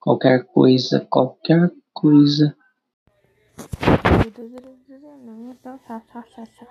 Qualquer coisa, qualquer coisa. Tá, tá, tá,